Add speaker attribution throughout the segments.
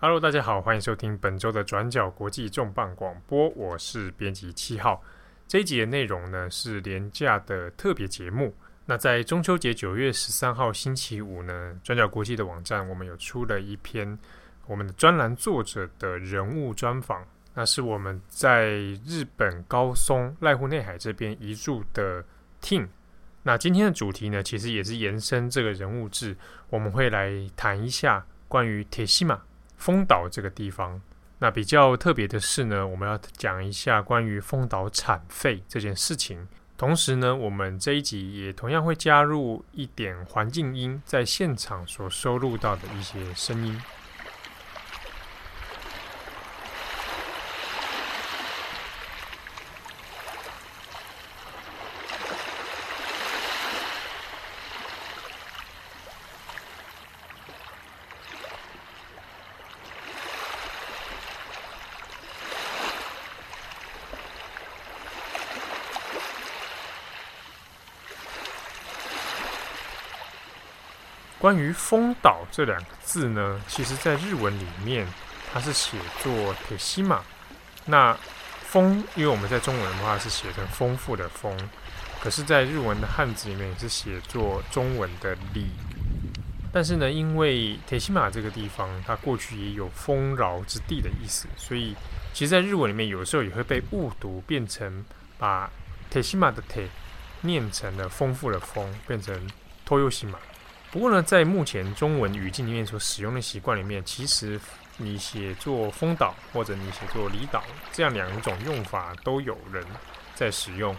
Speaker 1: Hello，大家好，欢迎收听本周的转角国际重磅广播，我是编辑七号。这一集的内容呢是廉价的特别节目。那在中秋节九月十三号星期五呢，转角国际的网站我们有出了一篇我们的专栏作者的人物专访，那是我们在日本高松濑户内海这边移住的 Tim。那今天的主题呢，其实也是延伸这个人物志，我们会来谈一下关于铁西马。丰岛这个地方，那比较特别的是呢，我们要讲一下关于丰岛产废这件事情。同时呢，我们这一集也同样会加入一点环境音，在现场所收录到的一些声音。关于丰岛这两个字呢，其实在日文里面它是写作铁西马。那丰，因为我们在中文的话是写成丰富的丰，可是，在日文的汉字里面也是写作中文的里。但是呢，因为铁西马这个地方它过去也有丰饶之地的意思，所以其实，在日文里面有时候也会被误读，变成把铁西马的铁念成了丰富的丰，变成托尤西马。不过呢，在目前中文语境里面所使用的习惯里面，其实你写作丰岛或者你写作离岛这样两种用法都有人在使用。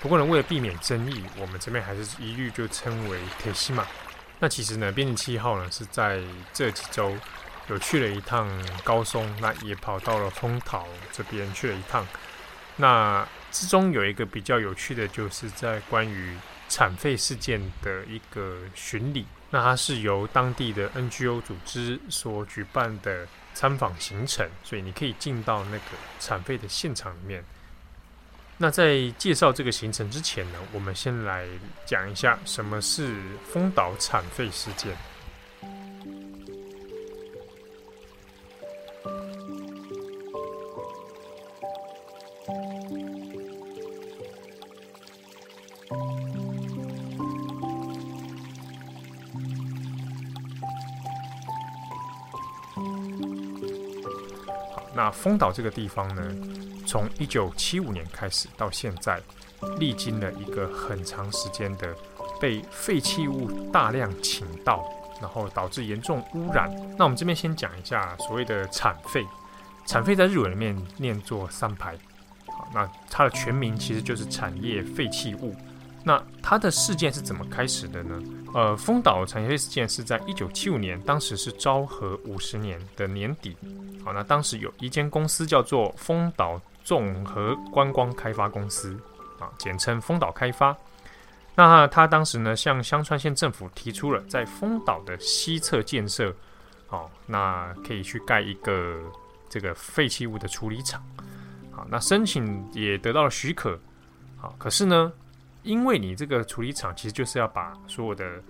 Speaker 1: 不过呢，为了避免争议，我们这边还是一律就称为铁西马。那其实呢，编辑七号呢是在这几周有去了一趟高松，那也跑到了丰岛这边去了一趟。那之中有一个比较有趣的就是在关于。产废事件的一个巡礼，那它是由当地的 NGO 组织所举办的参访行程，所以你可以进到那个产废的现场里面。那在介绍这个行程之前呢，我们先来讲一下什么是丰岛产废事件。那丰岛这个地方呢，从一九七五年开始到现在，历经了一个很长时间的被废弃物大量倾倒，然后导致严重污染。那我们这边先讲一下所谓的产废。产废在日文里面念作三排，好，那它的全名其实就是产业废弃物。那它的事件是怎么开始的呢？呃，丰岛产业事件是在一九七五年，当时是昭和五十年的年底。好，那当时有一间公司叫做丰岛综合观光开发公司，啊，简称丰岛开发。那他当时呢，向香川县政府提出了在丰岛的西侧建设，好，那可以去盖一个这个废弃物的处理厂。好，那申请也得到了许可。好，可是呢，因为你这个处理厂其实就是要把所有的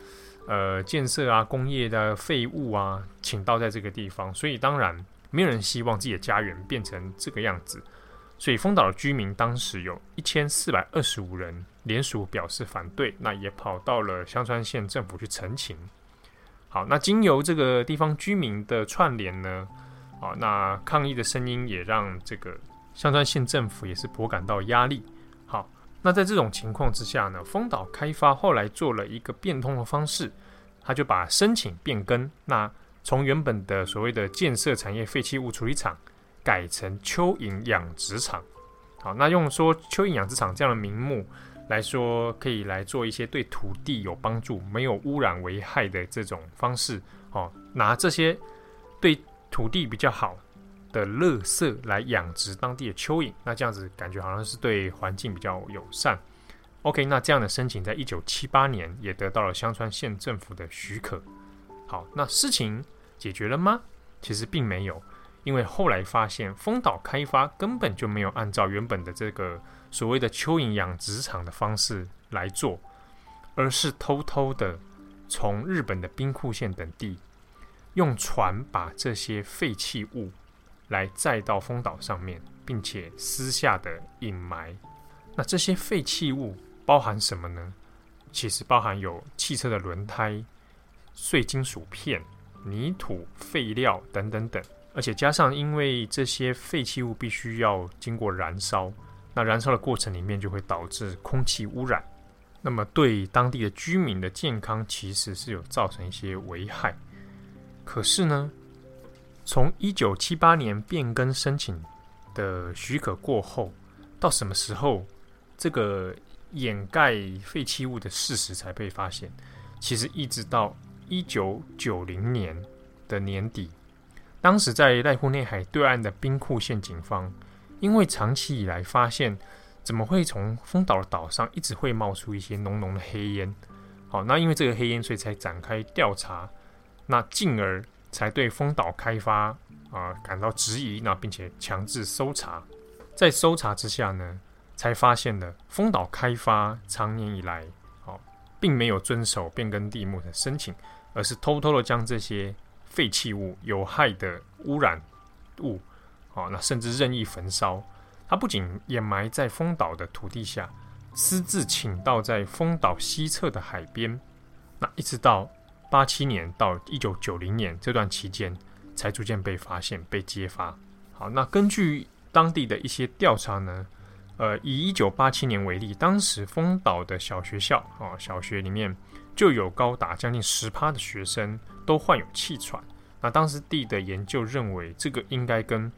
Speaker 1: 呃建设啊、工业的废物啊倾倒在这个地方，所以当然没有人希望自己的家园变成这个样子。所以丰岛的居民当时有一千四百二十五人联署表示反对，那也跑到了香川县政府去陈情。好，那经由这个地方居民的串联呢，啊，那抗议的声音也让这个香川县政府也是颇感到压力。好那在这种情况之下呢，丰岛开发后来做了一个变通的方式，他就把申请变更，那从原本的所谓的建设产业废弃物处理厂，改成蚯蚓养殖场。好，那用说蚯蚓养殖场这样的名目来说，可以来做一些对土地有帮助、没有污染危害的这种方式。哦，拿这些对土地比较好。的垃圾来养殖当地的蚯蚓，那这样子感觉好像是对环境比较友善。OK，那这样的申请在一九七八年也得到了香川县政府的许可。好，那事情解决了吗？其实并没有，因为后来发现丰岛开发根本就没有按照原本的这个所谓的蚯蚓养殖场的方式来做，而是偷偷的从日本的兵库县等地用船把这些废弃物来载到丰岛上面，并且私下的隐埋。那这些废弃物包含什么呢？其实包含有汽车的轮胎、碎金属片、泥土、废料等等等。而且加上，因为这些废弃物必须要经过燃烧，那燃烧的过程里面就会导致空气污染。那么对当地的居民的健康其实是有造成一些危害。可是呢，从一九七八年变更申请的许可过后，到什么时候这个掩盖废弃物的事实才被发现？其实一直到一九九零年的年底。当时在濑户内海对岸的兵库县警方，因为长期以来发现，怎么会从丰岛的岛上一直会冒出一些浓浓的黑烟？好，那因为这个黑烟，所以才展开调查，那进而才对丰岛开发啊、感到质疑，那并且强制搜查。在搜查之下呢，才发现了丰岛开发长年以来，好、并没有遵守变更地目的申请，而是偷偷的将这些。废弃物、有害的污染物，啊，那甚至任意焚烧。它不仅掩埋在丰岛的土地下，私自倾倒在丰岛西侧的海边。那一直到八七年到一九九零年这段期间，才逐渐被发现、被揭发。好，那根据当地的一些调查呢，呃，以一九八七年为例，当时丰岛的小学校，啊，小学里面。就有高达将近十趴的学生都患有气喘。那当时地的研究认为，这个应该跟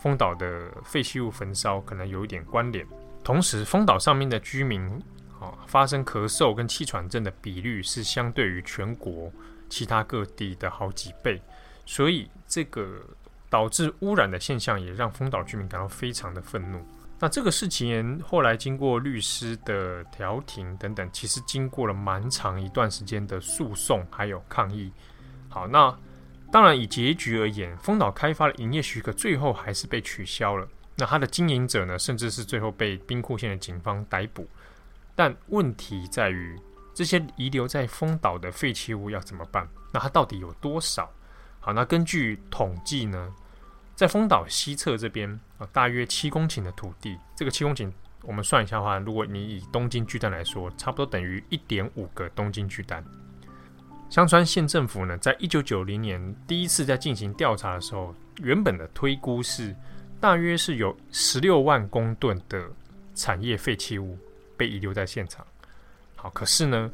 Speaker 1: 丰岛的废弃物焚烧可能有一点关联。同时，丰岛上面的居民啊，发生咳嗽跟气喘症的比率是相对于全国其他各地的好几倍，所以这个导致污染的现象也让丰岛居民感到非常的愤怒。那这个事情后来经过律师的调停等等，其实经过了蛮长一段时间的诉讼还有抗议。好，那当然以结局而言，丰岛开发的营业许可最后还是被取消了。那它的经营者呢，甚至是最后被兵库县的警方逮捕。但问题在于，这些遗留在丰岛的废弃物要怎么办？那它到底有多少？好，那根据统计呢？在丰岛西侧这边啊，大约七公顷的土地。这个七公顷，我们算一下的话，如果你以东京巨蛋来说，差不多等于一点五个东京巨蛋。香川县政府呢，在一九九零年第一次在进行调查的时候，原本的推估是大约是有十六万公吨的产业废弃物被遗留在现场。好，可是呢，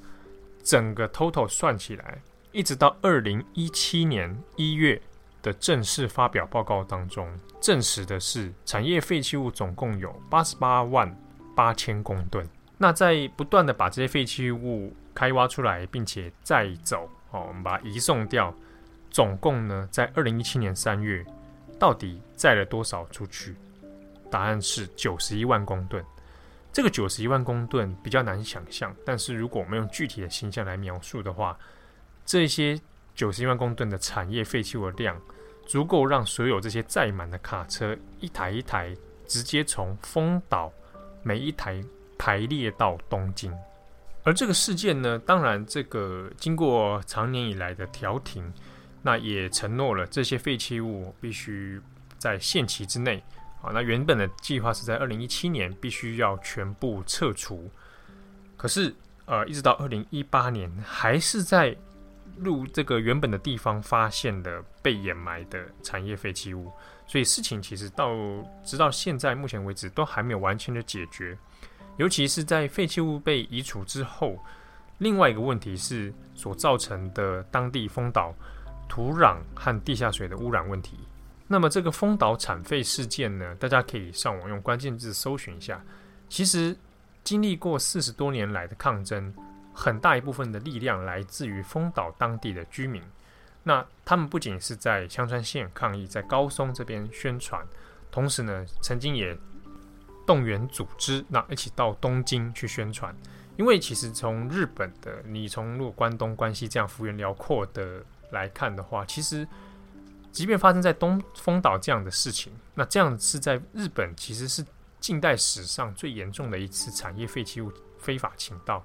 Speaker 1: 整个 total 算起来，一直到二零一七年一月。的正式发表报告当中，证实的是产业废弃物总共有八十八万八千公吨。那在不断的把这些废弃物开挖出来，并且载走，哦，我们把它移送掉，总共呢，在二零一七年三月，到底载了多少出去？答案是九十一万公吨。这个九十一万公吨比较难想象，但是如果我们用具体的形象来描述的话，这些。九十一万公吨的产业废弃物量，足够让所有这些载满的卡车一台一台直接从丰岛每一台排列到东京。而这个事件呢，当然这个经过长年以来的调停，那也承诺了这些废弃物必须在限期之内。啊，那原本的计划是在二零一七年必须要全部撤除，可是呃，一直到二零一八年还是在。入这个原本的地方发现的被掩埋的产业废弃物，所以事情其实到直到现在目前为止都还没有完全的解决。尤其是在废弃物被移除之后，另外一个问题是所造成的当地丰岛土壤和地下水的污染问题。那么这个丰岛产废事件呢，大家可以上网用关键字搜寻一下。其实经历过四十多年来的抗争。很大一部分的力量来自于丰岛当地的居民，那他们不仅是在香川县抗议，在高松这边宣传，同时呢，曾经也动员组织，那一起到东京去宣传。因为其实从日本的，你从如果关东、关西这样幅员辽阔的来看的话，其实即便发生在东丰岛这样的事情，那这样是在日本其实是近代史上最严重的一次产业废弃物非法倾倒。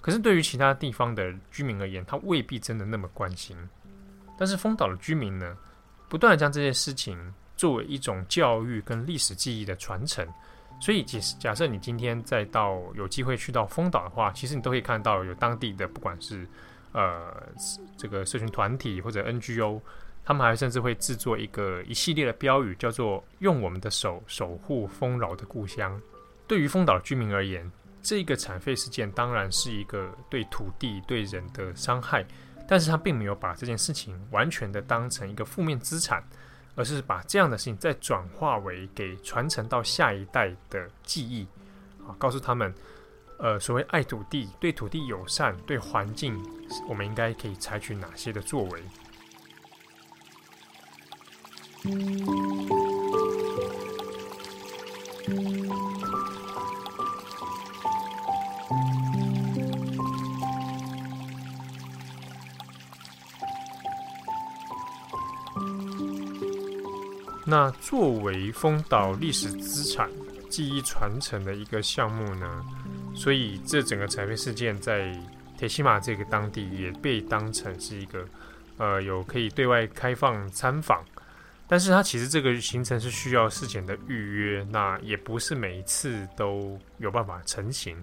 Speaker 1: 可是对于其他地方的居民而言，他未必真的那么关心。但是丰岛的居民呢，不断地将这些事情作为一种教育跟历史记忆的传承。所以，假假设你今天再到有机会去到丰岛的话，其实你都可以看到有当地的，不管是呃这个社群团体或者 NGO，他们还甚至会制作一个一系列的标语，叫做“用我们的手守护丰饶的故乡”。对于丰岛居民而言，这个产废事件当然是一个对土地、对人的伤害，但是他并没有把这件事情完全的当成一个负面资产。而是把这样的事情再转化为给传承到下一代的记忆，啊，告诉他们，呃，所谓爱土地、对土地友善、对环境，我们应该可以采取哪些的作为。那作为丰岛历史资产记忆传承的一个项目呢，所以这整个产废事件在铁西马这个当地也被当成是一个呃有可以对外开放参访，但是它其实这个行程是需要事前的预约，那也不是每一次都有办法成行，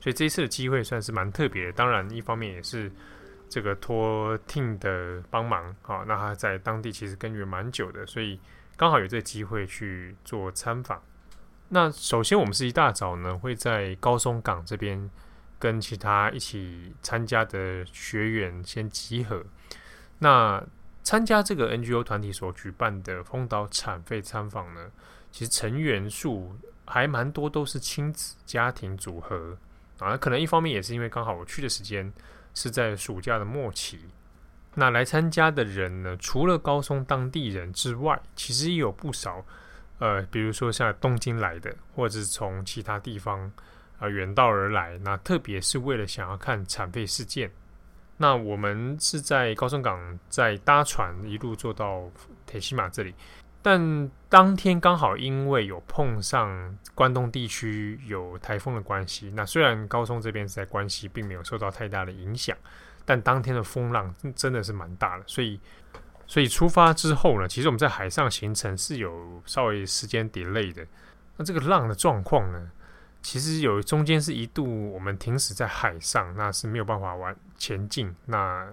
Speaker 1: 所以这一次的机会算是蛮特别的。当然，一方面也是这个托 t 的帮忙啊，那他在当地其实耕耘蛮久的，所以。刚好有这个机会去做参访。那首先，我们是一大早呢，会在高松港这边跟其他一起参加的学员先集合。那参加这个 NGO 团体所举办的丰岛产废参访呢，其实成员数还蛮多，都是亲子家庭组合啊。可能一方面也是因为刚好我去的时间是在暑假的末期。那来参加的人呢，除了高松当地人之外，其实也有不少，呃，比如说像东京来的，或者是从其他地方呃远道而来，那特别是为了想要看产废事件。那我们是在高松港在搭船一路坐到铁西马这里，但当天刚好因为有碰上关东地区有台风的关系，那虽然高松这边在关系，并没有受到太大的影响。但当天的风浪真的是蛮大的，所以，所以出发之后呢，其实我们在海上行程是有稍微时间 delay 的。那这个浪的状况呢，其实有中间是一度我们停驶在海上，那是没有办法往前进。那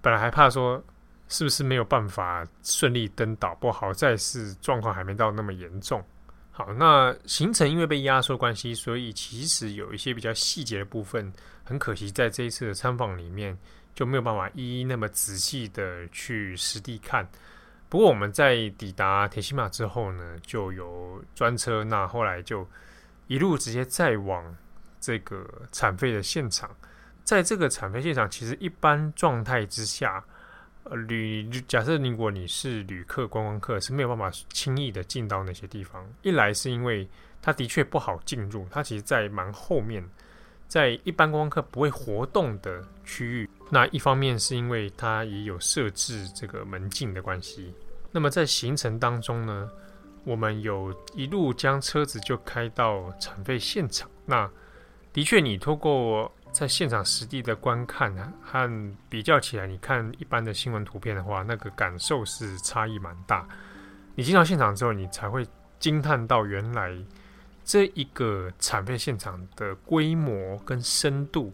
Speaker 1: 本来还怕说是不是没有办法顺利登岛，不好在是状况还没到那么严重。好，那行程因为被压缩关系，所以其实有一些比较细节的部分，很可惜在这一次的参访里面就没有办法一一那么仔细的去实地看。不过我们在抵达铁西马之后呢，就有专车，那后来就一路直接再往这个产废的现场。在这个产废现场，其实一般状态之下。呃，旅假设如果你是旅客、观光客是没有办法轻易的进到那些地方。一来是因为它的确不好进入，它其实在蛮后面，在一般观光客不会活动的区域。那一方面是因为它也有设置这个门禁的关系。那么在行程当中呢，我们有一路将车子就开到产废现场。那的确，你透过在现场实地的观看和比较起来，你看一般的新闻图片的话，那个感受是差异蛮大。你进到现场之后，你才会惊叹到原来这一个产片现场的规模跟深度，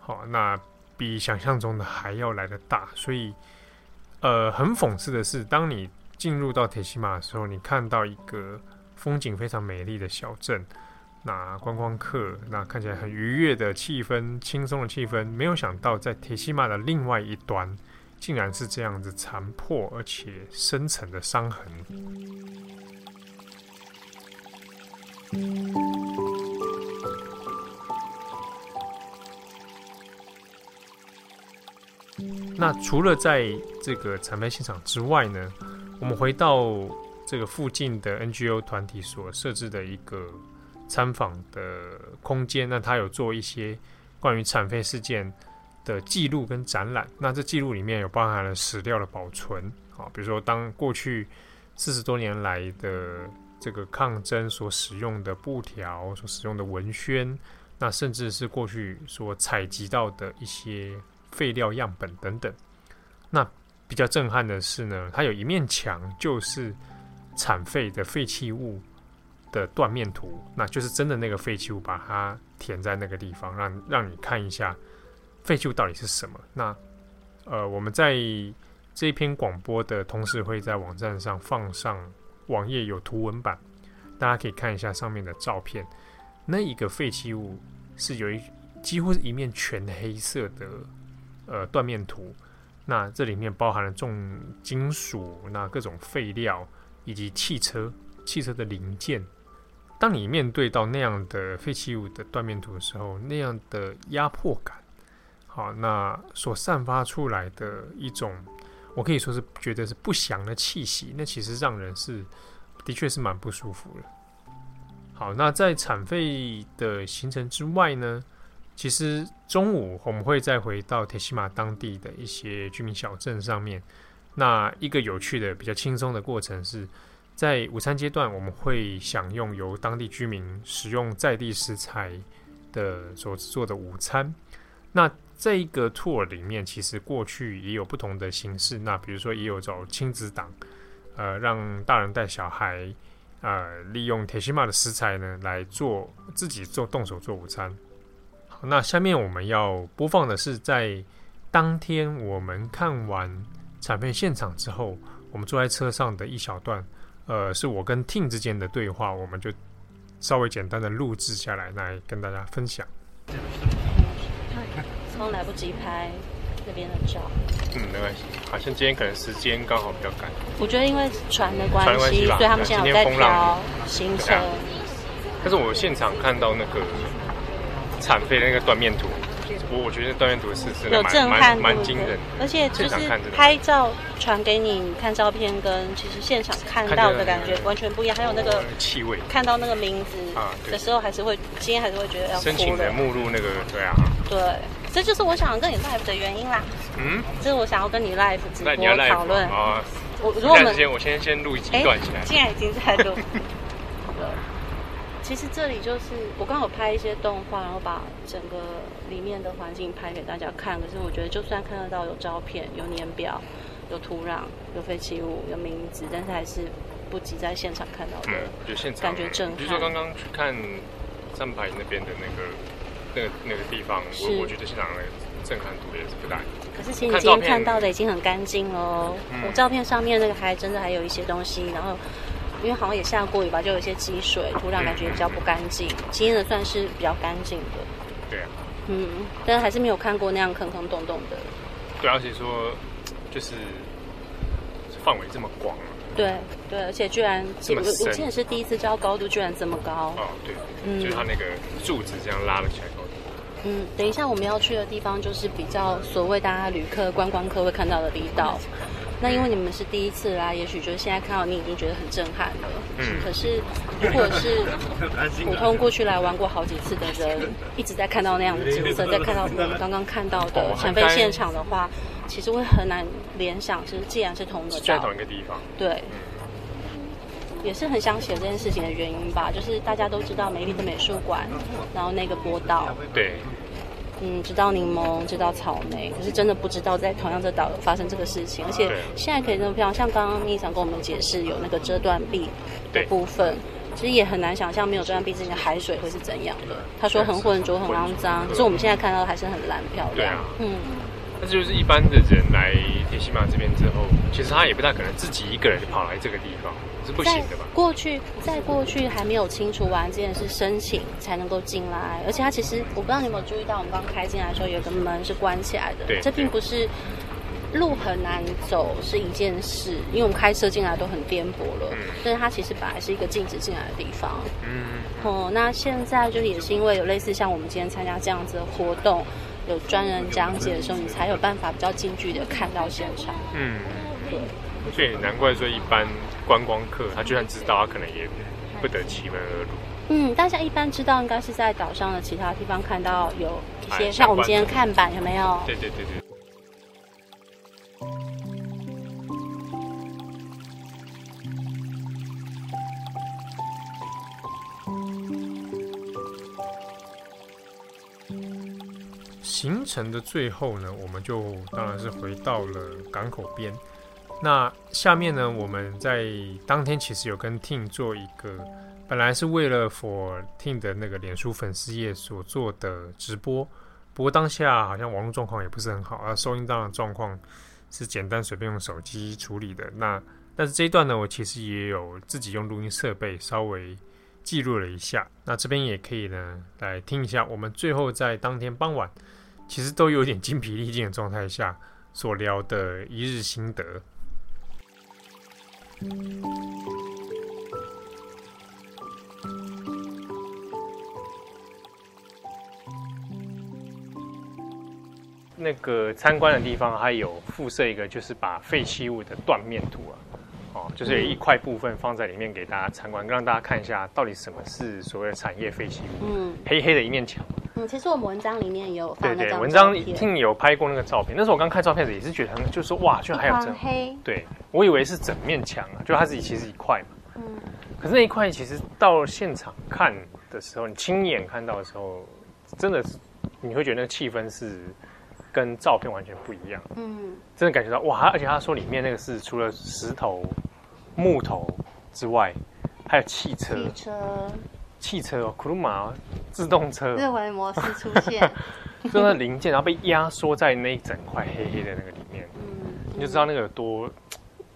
Speaker 1: 好，那比想象中的还要来得大。所以，呃，很讽刺的是，当你进入到铁西马的时候，你看到一个风景非常美丽的小镇。那观光客，那看起来很愉悦的气氛，轻松的气氛，没有想到在铁西马的另外一端，竟然是这样子残破而且深层的伤痕。那除了在这个产废现场之外呢，我们回到这个附近的 NGO 团体所设置的一个。参访的空间，那他有做一些关于产废事件的记录跟展览。那这记录里面有包含了史料的保存，啊，比如说当过去四十多年来的这个抗争所使用的布条、所使用的文宣，那甚至是过去所采集到的一些废料样本等等。那比较震撼的是呢，它有一面墙就是产废的废弃物的断面图，那就是真的那个废弃物把它填在那个地方，让让你看一下废弃物到底是什么。那呃，我们在这篇广播的同时会在网站上放上网页有图文版，大家可以看一下上面的照片。那一个废弃物是有一几乎是一面全黑色的呃断面图。那这里面包含了重金属、那各种废料以及汽车、汽车的零件。当你面对到那样的废弃物的断面图的时候，那样的压迫感，好，那所散发出来的一种，我可以说是觉得是不祥的气息，那其实让人是的确是蛮不舒服的。好，那在产废的行程之外呢，其实中午我们会再回到铁西马当地的一些居民小镇上面。那一个有趣的、比较轻松的过程是在午餐阶段，我们会享用由当地居民使用在地食材的所做的午餐。那这一个 tour 里面，其实过去也有不同的形式。那比如说，也有找亲子档，呃，让大人带小孩，呃，利用 Tehima 的食材呢来做自己做动手做午餐。好那下面我们要播放的是，在当天我们看完产片现场之后，我们坐在车上的一小段，呃，是我跟 Tim 之间的对话，我们就稍微简单的录制下来，来跟大家分享。
Speaker 2: 刚来不及拍那边的照。
Speaker 1: 嗯，没关系，好像今天可能时间刚好比较赶。
Speaker 2: 我觉得因为船的关系，所以他们现在有在调行程。
Speaker 1: 但是我现场看到那个。产废的那个断面图，我我觉得断面图是是
Speaker 2: 有震撼度，
Speaker 1: 蛮惊人，
Speaker 2: 而且就是拍照传给你看照片，跟其实现场看到的感觉完全不一样。还有那个气味，看到那个名字的时候，还是会今天还是会觉得要。
Speaker 1: 申请的目录那个，对啊，
Speaker 2: 对，这就是我想跟你 live 的原因啦。嗯，这是我想要跟你 live 直播讨论啊。我如果我们
Speaker 1: 先我先先录一段起来，
Speaker 2: 现在已经在录。其实这里就是我刚好拍一些动画，然后把整个里面的环境拍给大家看。可是我觉得，就算看得到有照片、有年表、有土壤、有废弃物、有名字，但是还是不及在现场看到的。
Speaker 1: 嗯，就现场
Speaker 2: 感觉震撼。
Speaker 1: 比如说刚刚去看三牌那边的那个那个那个地方，我我觉得现场的震撼度也是不大。
Speaker 2: 可是其实你今天看到的已经很干净了。嗯，我照片上面那个还真的还有一些东西，然后。因为好像也下过雨吧，就有一些积水，土壤感觉比较不干净。今天的算是比较干净的。
Speaker 1: 对啊。
Speaker 2: 嗯，但是还是没有看过那样坑坑洞洞的。
Speaker 1: 对，而且说就是范围这么广。
Speaker 2: 对对，而且居然这么深。我记得是第一次知道高度居然这么高。
Speaker 1: 哦，对，嗯，就是它那个柱子这样拉了起来高度。
Speaker 2: 嗯，等一下我们要去的地方就是比较所谓大家旅客观光客会看到的离岛。那因为你们是第一次来，也许就是现在看到你已经觉得很震撼了。嗯。可是，如果是 普通过去来玩过好几次的人，一直在看到那样的景色，在看到我们刚刚看到的产废现场的话，其实会很难联想，是既然是同一个
Speaker 1: 在同一个地方，
Speaker 2: 对，也是很想写这件事情的原因吧。就是大家都知道美丽的美术馆，然后那个波道，
Speaker 1: 对。
Speaker 2: 嗯，知道柠檬，知道草莓，可是真的不知道在同样这岛发生这个事情，而且现在可以这么漂亮。像刚刚秘书长跟我们解释，有那个遮断壁的部分，其实也很难想象没有遮断壁之前的海水会是怎样的。他说很浑浊、很肮脏，可是我们现在看到的还是很蓝漂亮。啊、嗯，
Speaker 1: 那就是一般的人来铁西马这边之后，其实他也不大可能自己一个人就跑来这个地方。是不行的吧？
Speaker 2: 过去，在过去还没有清除完这件事，申请才能够进来。而且它其实，我不知道你有没有注意到，我们刚开进来的时候，有个门是关起来的。对，这并不是路很难走是一件事，因为我们开车进来都很颠簸了。嗯。但是它其实本来是一个禁止进来的地方。嗯。哦，那现在就是也是因为有类似像我们今天参加这样子的活动，有专人讲解的时候，你才有办法比较近距离的看到现场。嗯。对。
Speaker 1: 所以难怪说一般观光客，他就算知道，他可能也不得其门而入。
Speaker 2: 嗯，大家一般知道应该是在岛上的其他地方看到有一些，像我们今天看板有没有？
Speaker 1: 对对对对。行程的最后呢，我们就当然是回到了港口边。那下面呢，我们在当天其实有跟 Tim 做一个，本来是为了 For Tim 的那个脸书粉丝页所做的直播，不过当下好像网络状况也不是很好，而收音档的状况是简单随便用手机处理的。那但是这一段呢，我其实也有自己用录音设备稍微记录了一下。那这边也可以呢来听一下，我们最后在当天傍晚，其实都有点精疲力尽的状态下所聊的一日心得。那个参观的地方还有附设一个，就是把废弃物的断面图啊，哦，就是有一块部分放在里面给大家参观，让大家看一下到底什么是所谓的产业废弃物。嗯，黑黑的一面墙。
Speaker 2: 嗯，其实我们文章里面也有。对对，
Speaker 1: 文章一定有拍过那个照片。那时候我刚看照片时也是觉得很，就是说哇，居然还有这
Speaker 2: 黑。
Speaker 1: 对，我以为是整面墙啊，就它自己其实一块嘛。
Speaker 2: 嗯。
Speaker 1: 可是那一块其实到现场看的时候，你亲眼看到的时候，真的是你会觉得那个气氛是。跟照片完全不一样，嗯，真的感觉到哇！而且他说里面那个是除了石头、木头之外，还有汽车、
Speaker 2: 汽车、
Speaker 1: 汽车哦，库鲁马自动车，
Speaker 2: 日文模式出现，
Speaker 1: 就那零件，然后被压缩在那一整块黑黑的那个里面，嗯，你就知道那个有多，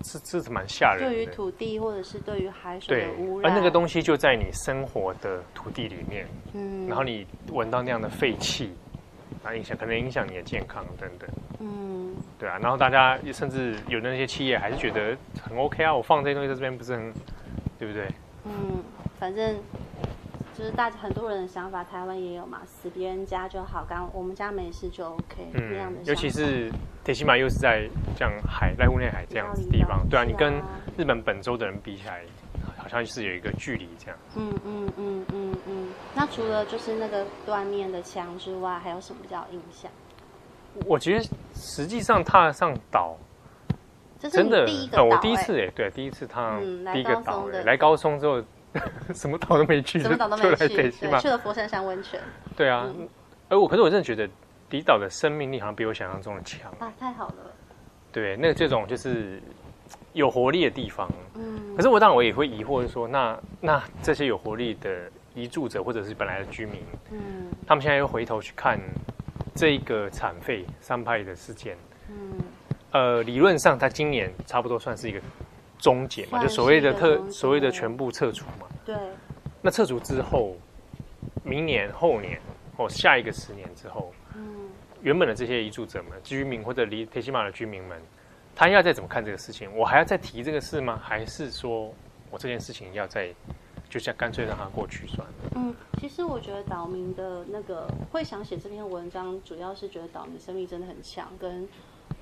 Speaker 1: 是是蛮吓人的。
Speaker 2: 对于土地或者是对于海水的污染，
Speaker 1: 而那个东西就在你生活的土地里面，嗯，然后你闻到那样的废气。啊，影响可能影响你的健康等等，嗯，对啊，然后大家甚至有的那些企业还是觉得很 OK 啊，我放这些东西在这边不是很，对不对？
Speaker 2: 嗯，反正就是大家很多人的想法，台湾也有嘛，死别人家就好，刚我们家没事就 OK，嗯，这样的。
Speaker 1: 尤其是铁西马又是在像海濑户内海这样子的地方，对啊，你跟日本本州的人比起来。好像是有一个距离，这样。
Speaker 2: 嗯嗯嗯嗯嗯。那除了就是那个断面的墙之外，还有什么比较印象？
Speaker 1: 我觉得实际上踏上岛，真的，我第一次哎，对，第一次踏第一个岛哎，来高松之后，什么岛都没去，
Speaker 2: 什么岛都没去，去了佛山山温泉。
Speaker 1: 对啊，而我可是我真的觉得离岛的生命力好像比我想象中的强
Speaker 2: 啊！太好了。
Speaker 1: 对，那个这种就是。有活力的地方，嗯，可是我当然我也会疑惑说，那那这些有活力的移住者或者是本来的居民，嗯，他们现在又回头去看这一个产废三派的事件，嗯，呃，理论上他今年差不多算是一个终结嘛，就所谓的特所谓的全部撤除嘛，
Speaker 2: 对，
Speaker 1: 那撤除之后，明年后年或下一个十年之后，嗯，原本的这些移住者们、居民或者离铁西马的居民们。他要再怎么看这个事情？我还要再提这个事吗？还是说我这件事情要再，就像干脆让它过去算了？
Speaker 2: 嗯，其实我觉得岛民的那个会想写这篇文章，主要是觉得岛民生命真的很强，跟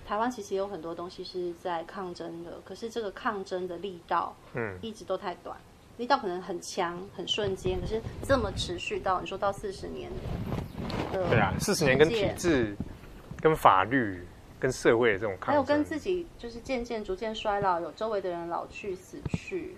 Speaker 2: 台湾其实有很多东西是在抗争的，可是这个抗争的力道，嗯，一直都太短，力道可能很强、很瞬间，可是这么持续到你说到四十年的，
Speaker 1: 对啊，四十年跟体制、跟法律。跟社会的这种抗争，
Speaker 2: 还有跟自己就是渐渐逐渐衰老，有周围的人老去死去，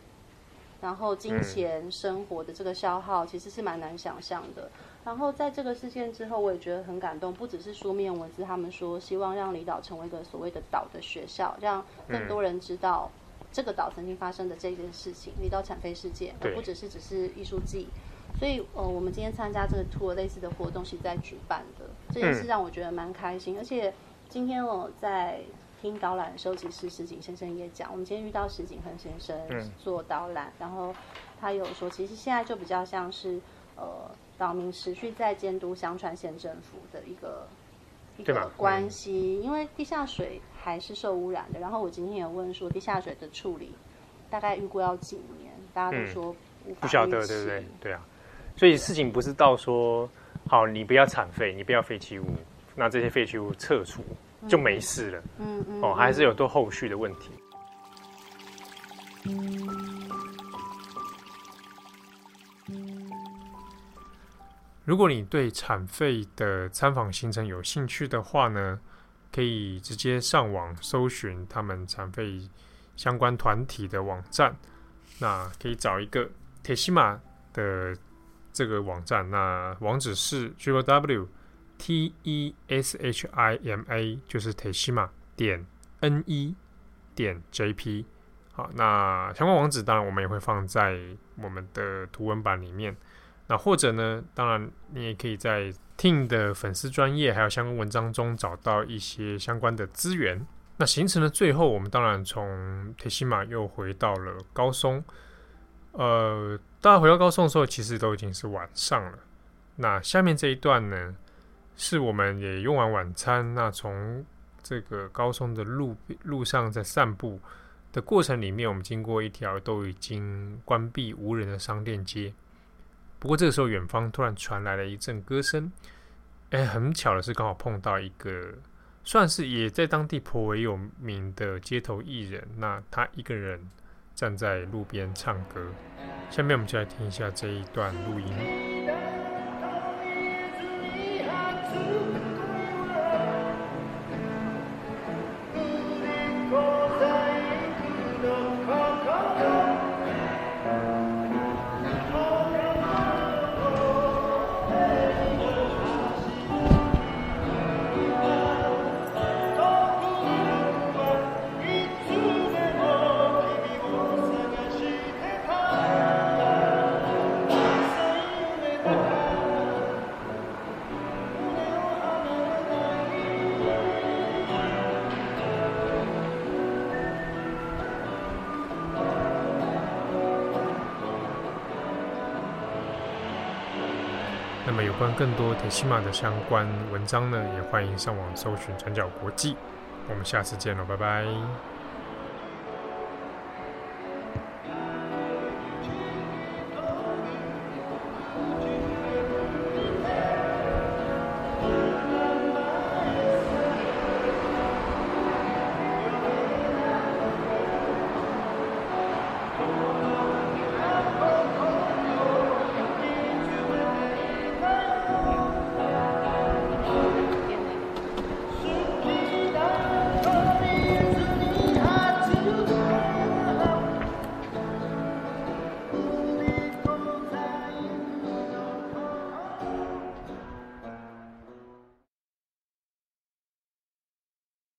Speaker 2: 然后金钱生活的这个消耗，其实是蛮难想象的。然后在这个事件之后，我也觉得很感动，不只是书面文字，他们说希望让离岛成为一个所谓的岛的学校，让更多人知道这个岛曾经发生的这件事情——离岛产飞事件，而不只是只是艺术季。所以，呃，我们今天参加这个 tour 类似的活动，是在举办的，这件事让我觉得蛮开心，而且。今天我在听导览的时候，其实石井先生也讲，我们今天遇到石井恒先生做导览，嗯、然后他有说，其实现在就比较像是呃岛民持续在监督香川县政府的一个一个关系，嗯、因为地下水还是受污染的。然后我今天也问说，地下水的处理大概预估要几年？大家都说无法、嗯、不晓得，对不对？对啊，所以事情不是到说好，你不要产废，你不要废弃物。那这些废弃物撤除就没事了，嗯嗯，哦，还是有多后续的问题。如果你对产废的参访行程有兴趣的话呢，可以直接上网搜寻他们产废相关团体的网站，那可以找一个铁西马的这个网站，那网址是 w w
Speaker 1: T E S H I M A，就是 Teshima 点 N E 点 J P。好，那相关网址当然我们也会放在我们的图文版里面。那或者呢，当然你也可以在 Ting 的粉丝专业还有相关文章中找到一些相关的资源。那行程的最后，我们当然从铁西马又回到了高松。呃，大家回到高松的时候，其实都已经是晚上了。那下面这一段呢，是我们也用完晚餐，那从这个高松的路路上在散步的过程里面，我们经过一条都已经关闭无人的商店街。不过这个时候，远方突然传来了一阵歌声。哎，很巧的是，刚好碰到一个算是也在当地颇为有名的街头艺人。那他一个人。站在路边唱歌，下面我们就来听一下这一段录音。那么有关更多铁西马的相关文章呢，也欢迎上网搜寻转角国际。我们下次见喽，拜拜。